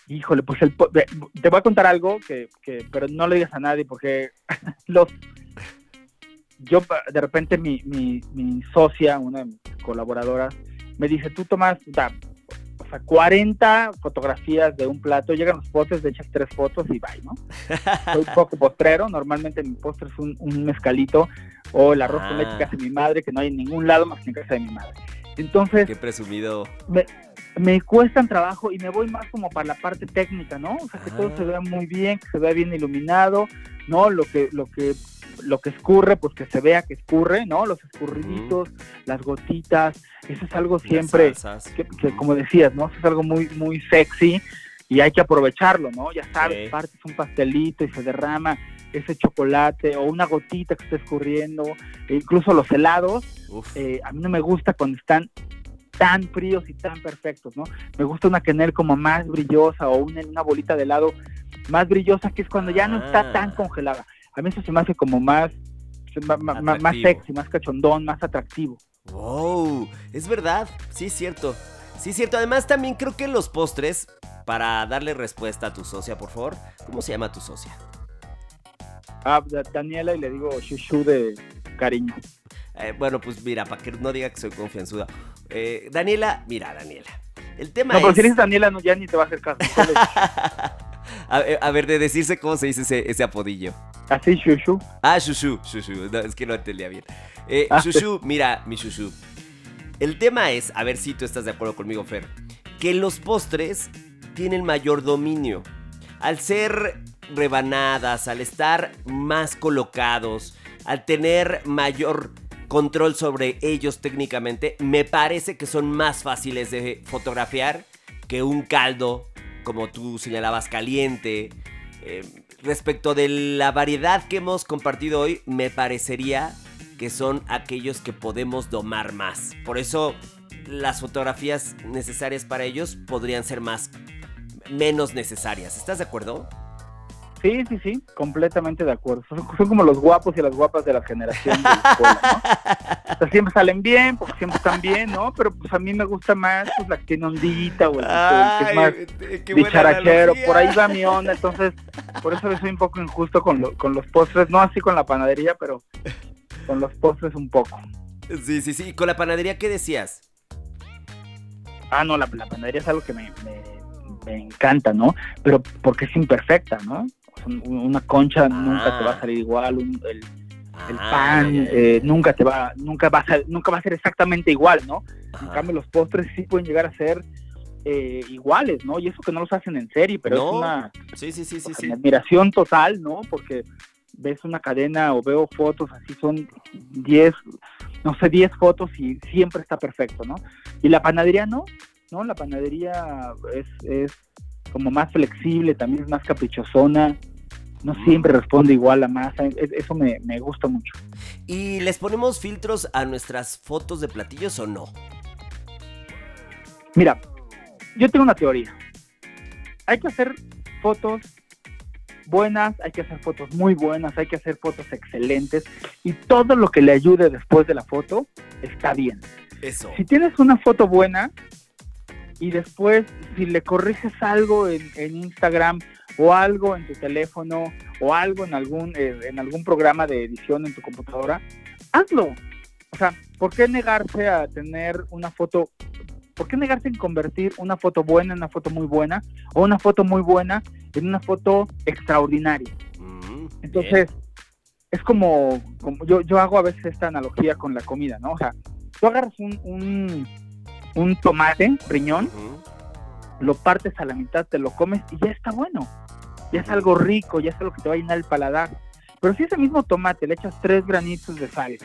Híjole, pues el, te voy a contar algo que, que pero no le digas a nadie porque los yo de repente mi, mi, mi socia, una de mis colaboradoras, me dice, tú tomas o sea, o sea, 40 fotografías de un plato, llegan los postres, le echas tres fotos y bye, ¿no? Soy un poco postrero, normalmente mi postre es un, un mezcalito o el arroz con leche Ah. que hace mi madre, que no hay en ningún lado más que en casa de mi madre. Entonces, Qué presumido. me cuestan trabajo y me voy más como para la parte técnica, ¿no? O sea, que todo Ah. se vea muy bien, que se vea bien iluminado, ¿no? Lo que, lo que, lo que escurre, pues que se vea que escurre, ¿no? Los escurriditos, las gotitas, eso es algo siempre, que, que como decías, ¿no? Eso es algo muy, muy sexy y hay que aprovecharlo, ¿no? Ya sabes, Sí. partes un pastelito y se derrama ese chocolate o una gotita que está escurriendo, e incluso los helados, eh, a mí no me gusta cuando están tan fríos y tan perfectos, ¿no? Me gusta una quenel como más brillosa o una, una bolita de helado más brillosa, que es cuando ya no está tan Ah. congelada. A mí eso se me hace como más, más Atractivo. sexy, más cachondón, más atractivo. Wow, es verdad, sí es cierto. Sí es cierto, además también creo que los postres, para darle respuesta a tu socia, por favor, ¿cómo se llama tu socia? Ah, Da- Daniela y le digo shushu de cariño. Eh, bueno, pues mira, para que no diga que soy confianzuda. Eh, Daniela, mira, Daniela. El tema No, pero es... si dices Daniela, no, ya ni te va a hacer caso. Solo a, eh, a ver, de decirse cómo se dice ese, ese apodillo. Así, shushu. Ah, Shushu, Shushu, no, es que no entendía bien. Eh, Ah, Shushu, mira, mi Shushu. El tema es, a ver si tú estás de acuerdo conmigo, Fer, que los postres tienen mayor dominio. Al ser rebanadas, al estar más colocados, al tener mayor control sobre ellos técnicamente, me parece que son más fáciles de fotografiar que un caldo, como tú señalabas, caliente. Eh, respecto de la variedad que hemos compartido hoy, me parecería que son aquellos que podemos domar más. Por eso las fotografías necesarias para ellos podrían ser más menos necesarias. ¿Estás de acuerdo? Sí, sí, sí, completamente de acuerdo. Son, son como los guapos y las guapas de la generación de la escuela, ¿no? O sea, siempre salen bien, porque siempre están bien, ¿no? Pero pues a mí me gusta más pues, la que tiene ondita o el, que es más dicharachero, por ahí va mi onda, entonces por eso soy un poco injusto con, lo- con los postres, no así con la panadería, pero con los postres un poco. Sí, sí, sí. ¿Con la panadería qué decías? Ah, no, la, la panadería es algo que me, me- me encanta, ¿no? Pero porque es imperfecta, ¿no? Una concha nunca te va a salir igual, un- el, el Ah, pan eh, nunca te va, nunca va a ser, nunca va a ser exactamente igual, ¿no? En cambio los postres sí pueden llegar a ser eh, iguales, ¿no? Y eso que no los hacen en serie, pero No, es una Sí, sí, sí, admiración total, ¿no? Porque ves una cadena o veo fotos, así son 10, no sé, 10 fotos y siempre está perfecto, ¿no? Y la panadería no, ¿no? La panadería es, es como más flexible, también es más caprichosona, no Mm. siempre responde igual a masa, es- eso me, me gusta mucho. ¿Y les ponemos filtros a nuestras fotos de platillos o no? Mira, yo tengo una teoría. Hay que hacer fotos buenas, hay que hacer fotos muy buenas, hay que hacer fotos excelentes y todo lo que le ayude después de la foto está bien. Eso. Si tienes una foto buena y después si le corriges algo en, en Instagram o algo en tu teléfono o algo en algún eh, en algún programa de edición en tu computadora, hazlo. O sea, ¿por qué negarse a tener una foto? ¿Por qué negarse en convertir una foto buena en una foto muy buena o una foto muy buena en una foto extraordinaria? Mm, Entonces, es como, como yo, yo hago a veces esta analogía con la comida, ¿no? O sea, tú agarras un, un, un tomate, riñón. Ujú. lo partes a la mitad, te lo comes y ya está bueno. Ya es algo rico, ya es algo que te va a llenar el paladar. Pero si ese mismo tomate le echas tres granitos de sal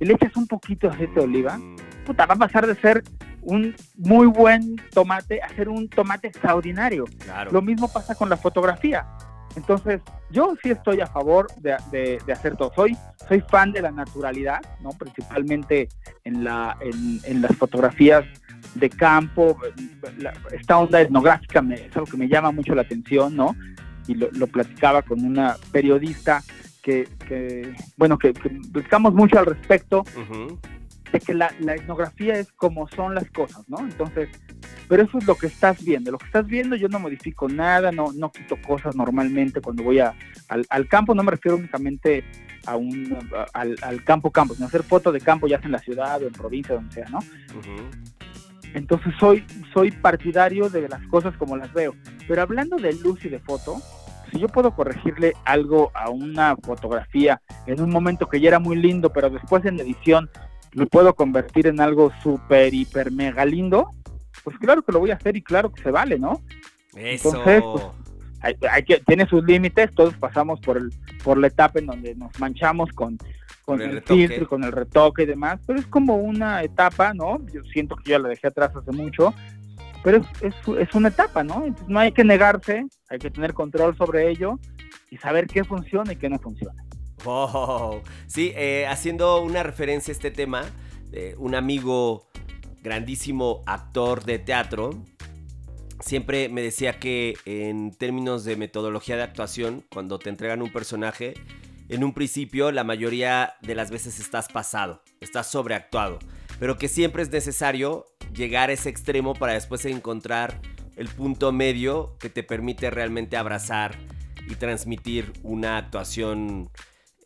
y le echas un poquito de aceite de oliva, puta, va a pasar de ser un muy buen tomate a ser un tomate extraordinario. Claro. Lo mismo pasa con la fotografía. Entonces, yo sí estoy a favor de, de- hacer todo. Soy, soy fan de la naturalidad, ¿no? Principalmente en, la, en, las fotografías de campo. la- esta onda etnográfica me, es algo que me llama mucho la atención, ¿no? Y lo, lo platicaba con una periodista que, que, bueno, que, que platicamos mucho al respecto. De que la, la etnografía es como son las cosas, ¿no? Entonces, pero eso es lo que estás viendo. Lo que estás viendo yo no modifico nada, no, no quito cosas normalmente cuando voy a, al, al campo, no me refiero únicamente a un, a- al, al campo campo, sino hacer fotos de campo ya sea en la ciudad o en provincia, donde sea, ¿no? Entonces soy, soy partidario de las cosas como las veo. Pero hablando de luz y de foto, si yo puedo corregirle algo a una fotografía en un momento que ya era muy lindo, pero después en edición lo puedo convertir en algo súper, hiper, mega lindo, pues claro que lo voy a hacer y claro que se vale, ¿no? Eso. Entonces, pues, Hay, hay que, tiene sus límites, todos pasamos por, el, por la etapa en donde nos manchamos con, con Con el el, filtro, y con el retoque y demás, pero es como una etapa, ¿no? Yo siento que ya la dejé atrás hace mucho, pero es, es, es una etapa, ¿no? Entonces no hay que negarse, hay que tener control sobre ello y saber qué funciona y qué no funciona. Wow. Sí, eh, haciendo una referencia a este tema, un amigo grandísimo actor de teatro siempre me decía que en términos de metodología de actuación, cuando te entregan un personaje, en un principio la mayoría de las veces estás pasado, estás sobreactuado, pero que siempre es necesario llegar a ese extremo para después encontrar el punto medio que te permite realmente abrazar y transmitir una actuación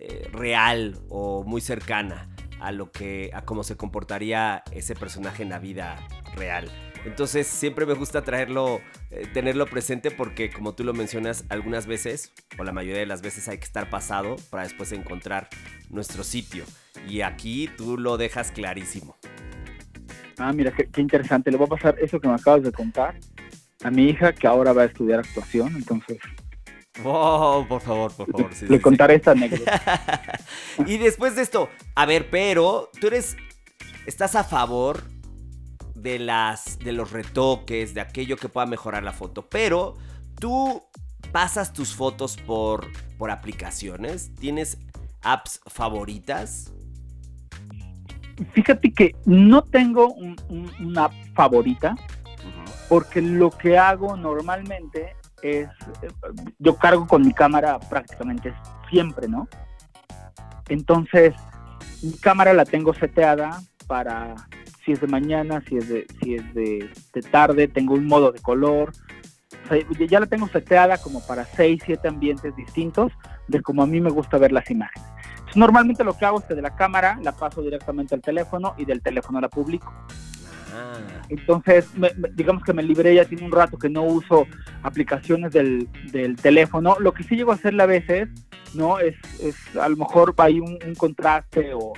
eh, real o muy cercana a lo que a cómo se comportaría ese personaje en la vida real. Entonces siempre me gusta traerlo, eh, tenerlo presente porque como tú lo mencionas, algunas veces, o la mayoría de las veces hay que estar pasado para después encontrar nuestro sitio. Y aquí tú lo dejas clarísimo. Ah, mira, qué, interesante. Le voy a pasar eso que me acabas de contar a mi hija que ahora va a estudiar actuación, entonces Oh, por favor, por favor. sí, le sí, sí. contaré esta anécdota. y después de esto, a ver, pero tú eres, estás a favor de las, de los retoques, de aquello que pueda mejorar la foto, pero tú pasas tus fotos por, por aplicaciones, tienes apps favoritas. Fíjate que no tengo un- un- una app favorita, porque lo que hago normalmente es, yo cargo con mi cámara prácticamente siempre, ¿no? Entonces, mi cámara la tengo seteada para si es de mañana, si es de, si es de, de tarde, tengo un modo de color. Ya la tengo seteada como para 6, 7 ambientes distintos de como a mí me gusta ver las imágenes. Normalmente lo que hago es que de la cámara la paso directamente al teléfono y del teléfono la publico. Ah, Entonces, me- me- digamos que me libré, ya tiene un rato que no uso aplicaciones del, del teléfono. Lo que sí llego a hacerle a veces, ¿no? Es, es a lo mejor hay un, un contraste o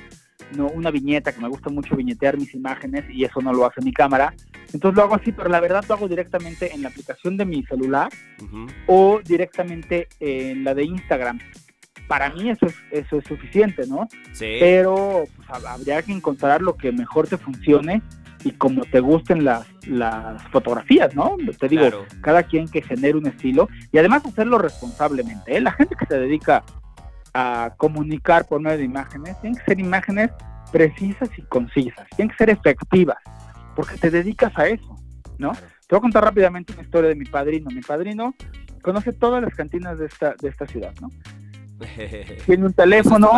no una viñeta, que me gusta mucho viñetear mis imágenes y eso no lo hace mi cámara. Entonces lo hago así, pero la verdad lo hago directamente en la aplicación de mi celular o directamente en la de Instagram. Para mí eso es, eso es suficiente, ¿no? Sí. pero pues, hab- habría que encontrar lo que mejor te funcione y como te gusten las, las fotografías, ¿no? Te digo, Claro. cada quien que genere un estilo y además hacerlo responsablemente. ¿eh? La gente que se dedica a comunicar por medio de imágenes, tienen que ser imágenes precisas y concisas, tienen que ser efectivas, porque te dedicas a eso, ¿no? Claro. Te voy a contar rápidamente una historia de mi padrino. Mi padrino conoce todas las cantinas de esta, de esta ciudad, ¿no? Tiene un teléfono,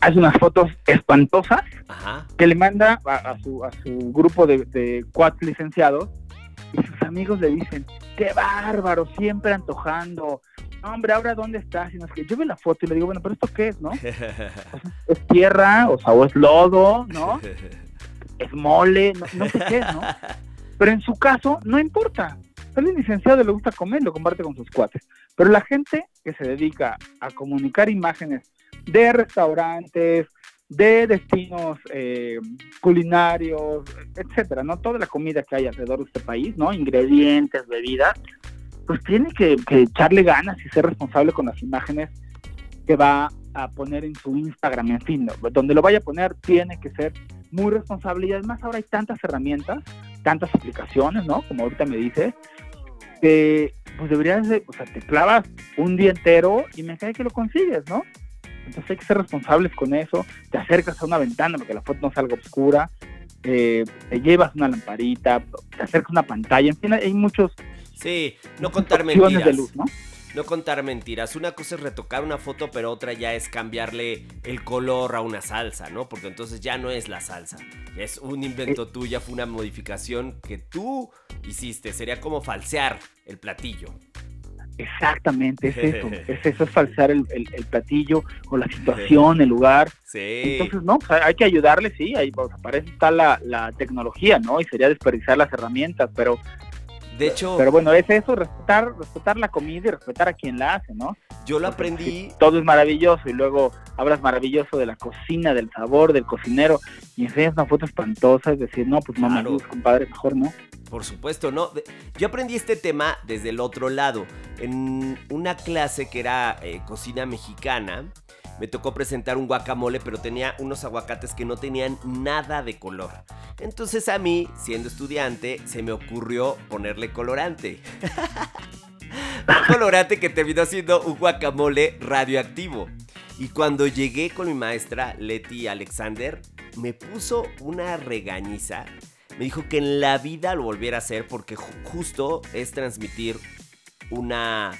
hace unas fotos espantosas Ajá. que le manda a, a su, a su grupo de, de cuatro licenciados y sus amigos le dicen, qué bárbaro, siempre antojando. No, hombre, ahora dónde estás? Y no es que yo veo la foto y le digo, bueno, pero esto qué es, ¿no? Es tierra, o sea, o es lodo, ¿no? Es mole, no, no sé qué es, ¿no? Pero en su caso, no importa. Es licenciado le gusta comer, lo comparte con sus cuates. Pero la gente que se dedica a comunicar imágenes de restaurantes, de destinos eh, culinarios, etcétera, ¿no? Toda la comida que hay alrededor de este país, ¿no? Ingredientes, bebidas, pues tiene que, que echarle ganas y ser responsable con las imágenes que va a poner en su Instagram, en fin, ¿no? donde lo vaya a poner tiene que ser muy responsable y además ahora hay tantas herramientas, tantas aplicaciones, ¿no? Como ahorita me dices, que pues deberías de, o sea, te clavas un día entero y me cae que lo consigues, ¿no? Entonces hay que ser responsables con eso, te acercas a una ventana para que la foto no salga oscura eh, te llevas una lamparita, te acercas una pantalla, en fin, hay muchos Sí, no contar mentiras. de luz, ¿no? No contar mentiras. Una cosa es retocar una foto, pero otra ya es cambiarle el color a una salsa, ¿no? Porque entonces ya no es la salsa. Es un invento tuya, fue una modificación que tú hiciste. Sería como falsear el platillo. Exactamente, es eso, es eso, es falsear el, el- el platillo o la situación, el lugar. Sí. Entonces, no, pues, hay que ayudarle, sí, ahí pues, para eso está la, la tecnología, ¿no? Y sería desperdiciar las herramientas, pero, de hecho, pero bueno, es eso, respetar, respetar la comida y respetar a quien la hace, ¿no? yo lo Porque aprendí. todo es maravilloso y luego hablas maravilloso de la cocina, del sabor, del cocinero y enseñas una foto espantosa, es decir, no, pues no me Claro. compadre, mejor no. Por supuesto, ¿no? Yo aprendí este tema desde el otro lado. En una clase que era eh, cocina mexicana, me tocó presentar un guacamole, pero tenía unos aguacates que no tenían nada de color. Entonces a mí, siendo estudiante, se me ocurrió ponerle colorante. un colorante que terminó siendo un guacamole radioactivo. Y cuando llegué con mi maestra, Leti Alexander, me puso una regañiza. Me dijo que en la vida lo volviera a hacer porque ju- justo es transmitir una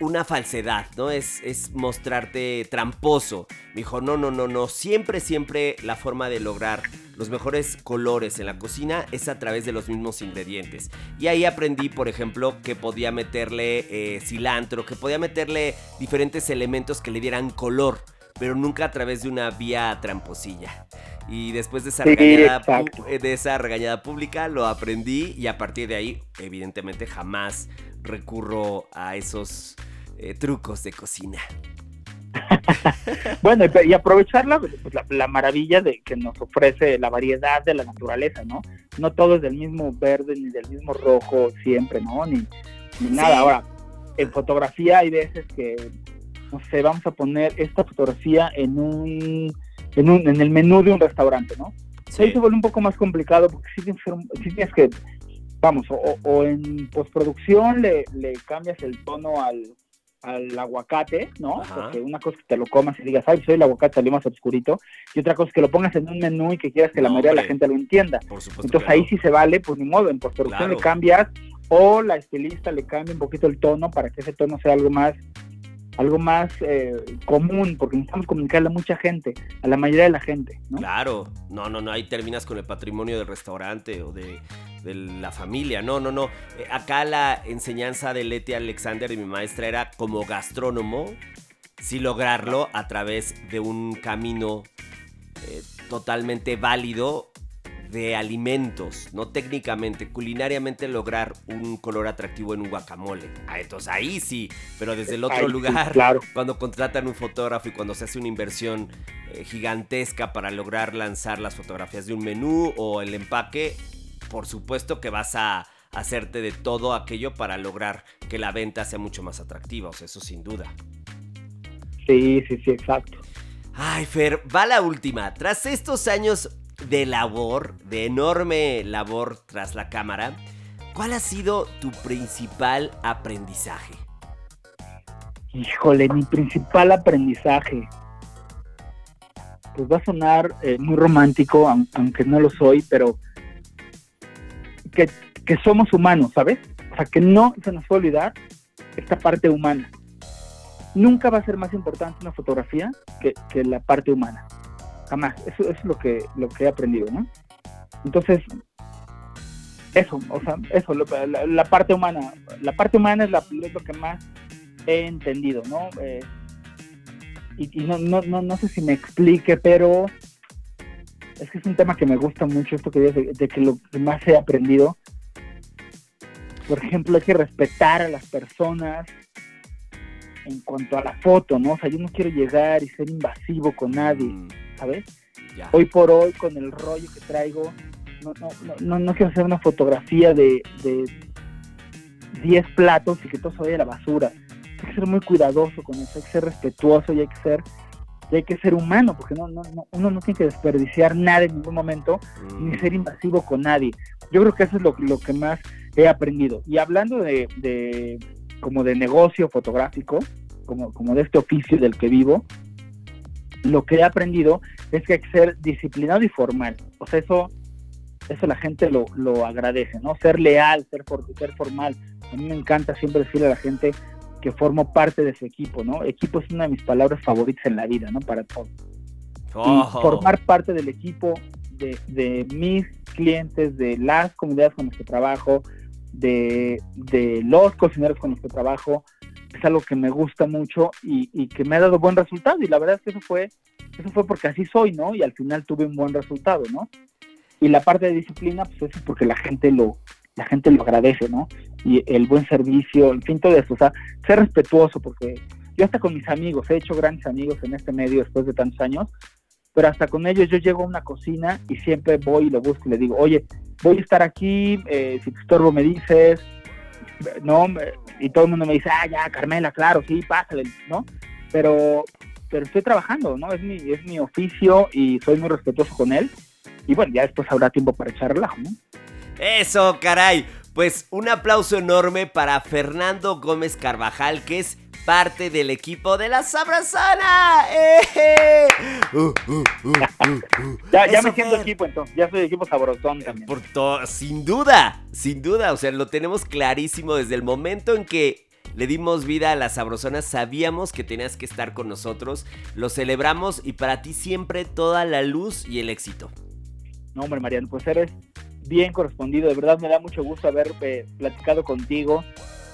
una falsedad, ¿no? Es, es mostrarte tramposo. Me dijo, no, no, no, no. Siempre, siempre la forma de lograr los mejores colores en la cocina es a través de los mismos ingredientes. Y ahí aprendí, por ejemplo, que podía meterle eh, cilantro, que podía meterle diferentes elementos que le dieran color, pero nunca a través de una vía tramposilla. Y después de esa, Sí, regañada, eh, de esa regañada pública lo aprendí y a partir de ahí, evidentemente, jamás recurro a esos eh, trucos de cocina. Bueno, y, aprovechar la, pues, la, la maravilla de que nos ofrece la variedad de la naturaleza, ¿no? No todo es del mismo verde ni del mismo rojo siempre, ¿no? Ni, ni nada. Sí. Ahora, en fotografía hay veces que, no sé, vamos a poner esta fotografía en un, en un, en el menú de un restaurante, ¿no? Ahí se vuelve un poco más complicado porque sí tienes que, sí tienes que vamos, o, o- en postproducción le, le cambias el tono al, al aguacate, ¿no? Ajá. Porque una cosa es que te lo comas y digas, ay, soy el aguacate, salió más oscurito, y otra cosa es que lo pongas en un menú y que quieras que la No, mayoría de la gente lo entienda. Por supuesto. Entonces ahí sí se vale, pues ni modo, en postproducción Claro. le cambias o la estilista le cambia un poquito el tono para que ese tono sea algo más algo más eh, común, porque necesitamos comunicarle a mucha gente, a la mayoría de la gente. Claro, no, no, no, ahí terminas con el patrimonio del restaurante o de, de la familia, no, no, no. Eh, acá la enseñanza de Leti Alexander y mi maestra era como gastrónomo, sí lograrlo a través de un camino eh, totalmente válido de alimentos, no técnicamente, culinariamente lograr un color atractivo en un guacamole. Ah, entonces ahí sí, pero desde el otro sí, lugar, claro. cuando contratan un fotógrafo y cuando se hace una inversión eh, gigantesca para lograr lanzar las fotografías de un menú o el empaque, por supuesto que vas a hacerte de todo aquello para lograr que la venta sea mucho más atractiva, o sea, eso sin duda. Sí, sí, sí, exacto. Ay, Fer, va la última. Tras estos años de labor, de enorme labor tras la cámara, ¿cuál ha sido tu principal aprendizaje? Híjole, mi principal aprendizaje. Pues va a sonar eh, muy romántico, aun- aunque no lo soy, pero que, que somos humanos, ¿sabes? O sea, que no se nos puede olvidar esta parte humana. Nunca va a ser más importante una fotografía que, que la parte humana. Jamás. Eso, es lo que, lo que he aprendido, ¿no? Entonces, eso, o sea, eso, la, parte humana. La parte humana es, la, lo que más he entendido, ¿no? Eh, y no, no, no, no sé si me explique, pero es que es un tema que me gusta mucho, esto que de, de que lo que más he aprendido. Por ejemplo, hay que respetar a las personas en cuanto a la foto, ¿no? O sea, yo no quiero llegar y ser invasivo con nadie, Mm, ¿sabes? ya. hoy por hoy con el rollo que traigo, no, no, no, no, no quiero hacer una fotografía de, de 10 platos y que todo se vaya a la basura. Hay que ser muy cuidadoso con eso, hay que ser respetuoso y hay que ser, y hay que ser humano, porque no, no, no, uno no tiene que desperdiciar nada en ningún momento, ni Mm, ser invasivo con nadie. Yo creo que eso es lo, lo que más he aprendido. Y hablando de, de como de negocio fotográfico, como, como de este oficio del que vivo, lo que he aprendido es que hay que ser disciplinado y formal. O sea, eso, eso la gente lo, lo agradece, ¿no? Ser leal, ser, for- ser formal. A mí me encanta siempre decirle a la gente que formo parte de su equipo, ¿no? Equipo es una de mis palabras favoritas en la vida, ¿no? Para todo. Oh. Y formar parte del equipo de, de mis clientes, de las comunidades con las que trabajo, de, de los cocineros con los que trabajo, es algo que me gusta mucho y, y que me ha dado buen resultado. Y la verdad es que eso fue, eso fue porque así soy, ¿no? Y al final tuve un buen resultado, ¿no? Y la parte de disciplina, pues eso es porque la gente lo, la gente lo agradece, ¿no? Y el buen servicio, en fin, todo eso. O sea, ser respetuoso, porque yo hasta con mis amigos, he hecho grandes amigos en este medio después de tantos años, pero hasta con ellos yo llego a una cocina y siempre voy y lo busco y le digo, oye, voy a estar aquí, eh, si te estorbo me dices, no, y todo el mundo me dice, ah, ya, Carmela, claro, sí, pásale, ¿no? Pero, pero estoy trabajando, ¿no? Es mi, es mi oficio y soy muy respetuoso con él. Y bueno, ya después habrá tiempo para echar relajo, ¿no? Eso, caray. Pues un aplauso enorme para Fernando Gómez Carvajal, que es parte del equipo de la Sabrosona. ¡Eh! Uh, uh, uh, uh, uh. Ya, me siento equipo entonces, ya soy equipo sabrosón también. Por to- sin duda, sin duda, o sea, lo tenemos clarísimo desde el momento en que le dimos vida a la sabrosona, sabíamos que tenías que estar con nosotros, lo celebramos y para ti siempre toda la luz y el éxito. No, hombre, Mariano, pues eres bien correspondido. De verdad me da mucho gusto haber eh, platicado contigo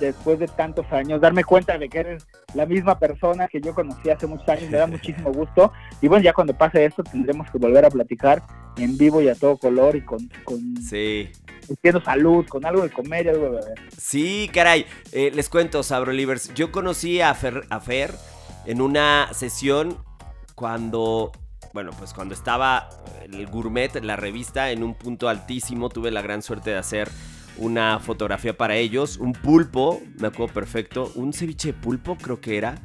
después de tantos años, darme cuenta de que eres la misma persona que yo conocí hace muchos años, me da muchísimo gusto. Y bueno, ya cuando pase esto tendremos que volver a platicar en vivo y a todo color y con, con Sí. diciendo salud, con algo de comer y algo de beber. Sí, caray. Eh, les cuento, Sabrolivers. Yo conocí a Fer, a Fer en una sesión cuando, bueno, pues cuando estaba el Gourmet, la revista, en un punto altísimo. Tuve la gran suerte de hacer una fotografía para ellos. Un pulpo, me acuerdo perfecto. Un ceviche de pulpo, creo que era.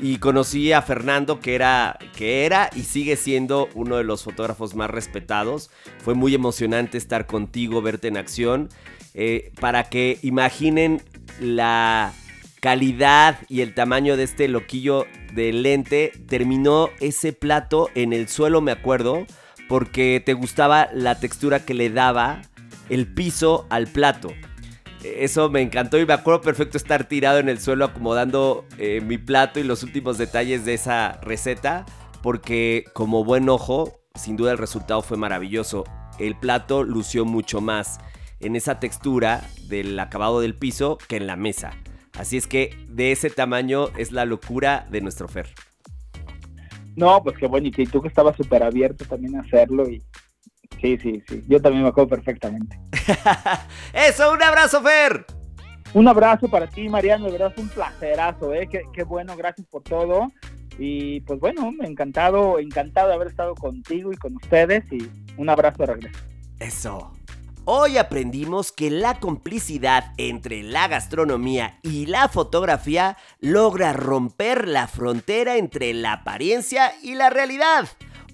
Y conocí a Fernando, que era, que era y sigue siendo uno de los fotógrafos más respetados. Fue muy emocionante estar contigo, verte en acción. eh, para que imaginen la calidad y el tamaño de este loquillo de lente, terminó ese plato en el suelo, me acuerdo, porque te gustaba la textura que le daba el piso al plato. Eso me encantó y me acuerdo perfecto estar tirado en el suelo acomodando eh, mi plato y los últimos detalles de esa receta, porque como buen ojo, sin duda el resultado fue maravilloso. El plato lució mucho más en esa textura del acabado del piso que en la mesa. Así es que de ese tamaño es la locura de nuestro Fer. No, pues qué bueno, y tú que estabas súper abierto también a hacerlo y sí, sí, sí, yo también me acuerdo perfectamente. ¡Eso! ¡Un abrazo, Fer! Un abrazo para ti, Mariano, de verdad es un placerazo, ¿eh? Qué, qué bueno, gracias por todo. Y pues bueno, encantado, encantado de haber estado contigo y con ustedes y un abrazo de regreso. Eso. Hoy aprendimos que la complicidad entre la gastronomía y la fotografía logra romper la frontera entre la apariencia y la realidad.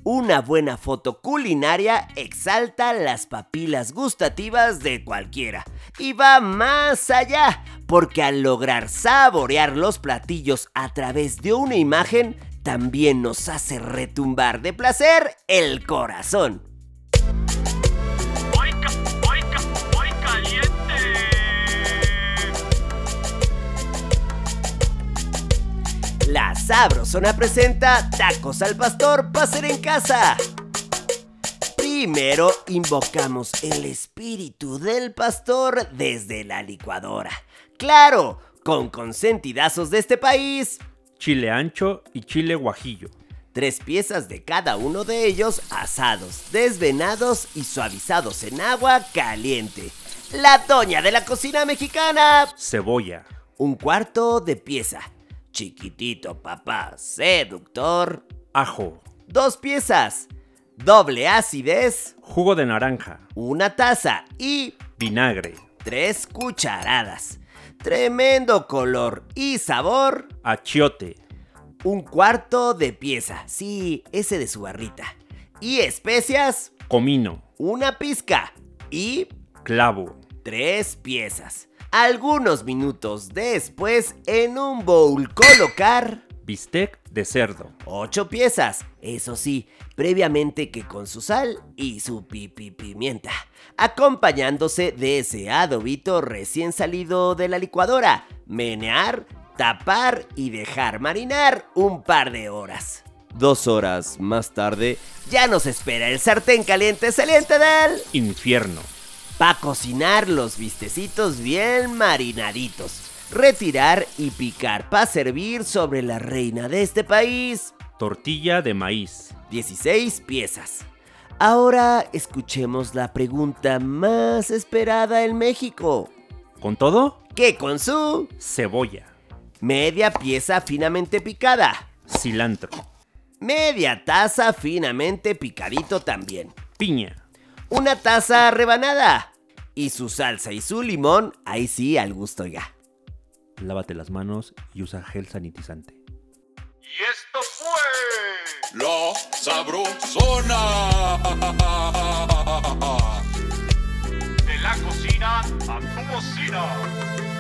Una buena foto culinaria exalta las papilas gustativas de cualquiera y va más allá, porque al lograr saborear los platillos a través de una imagen, también nos hace retumbar de placer el corazón. La Sabrosona presenta tacos al pastor para hacer en casa. Primero invocamos el espíritu del pastor desde la licuadora. Claro, con consentidazos de este país. chile ancho y chile guajillo. Tres piezas de cada uno de ellos asados, desvenados y suavizados en agua caliente. La doña de la cocina mexicana. Cebolla, Un cuarto de pieza. Chiquitito papá, seductor. ajo, Dos piezas. Doble acidez. jugo de naranja, Una taza y vinagre, tres cucharadas. Tremendo color y sabor. achiote, Un cuarto de pieza. Sí, ese de su barrita. Y especias. comino, Una pizca. Y clavo, tres piezas. Algunos minutos después, en un bowl colocar Bistec de cerdo. 8 piezas, eso sí, previamente que con su sal y su pipi pimienta, acompañándose de ese adobito recién salido de la licuadora, menear, tapar y dejar marinar un par de horas. Dos horas más tarde, ya nos espera el sartén caliente excelente del... Infierno. Pa' cocinar los vistecitos bien marinaditos. Retirar y picar pa' servir sobre la reina de este país. Tortilla de maíz. 16 piezas. Ahora escuchemos la pregunta más esperada en México. ¿Con todo? ¿Qué con su Cebolla. media pieza finamente picada? Cilantro. Media taza finamente picadito también. Piña. Una taza rebanada. Y su salsa y su limón, ahí sí al gusto ya. Lávate las manos y usa gel sanitizante. Y esto fue La Sabrosona. de la cocina a tu bocina.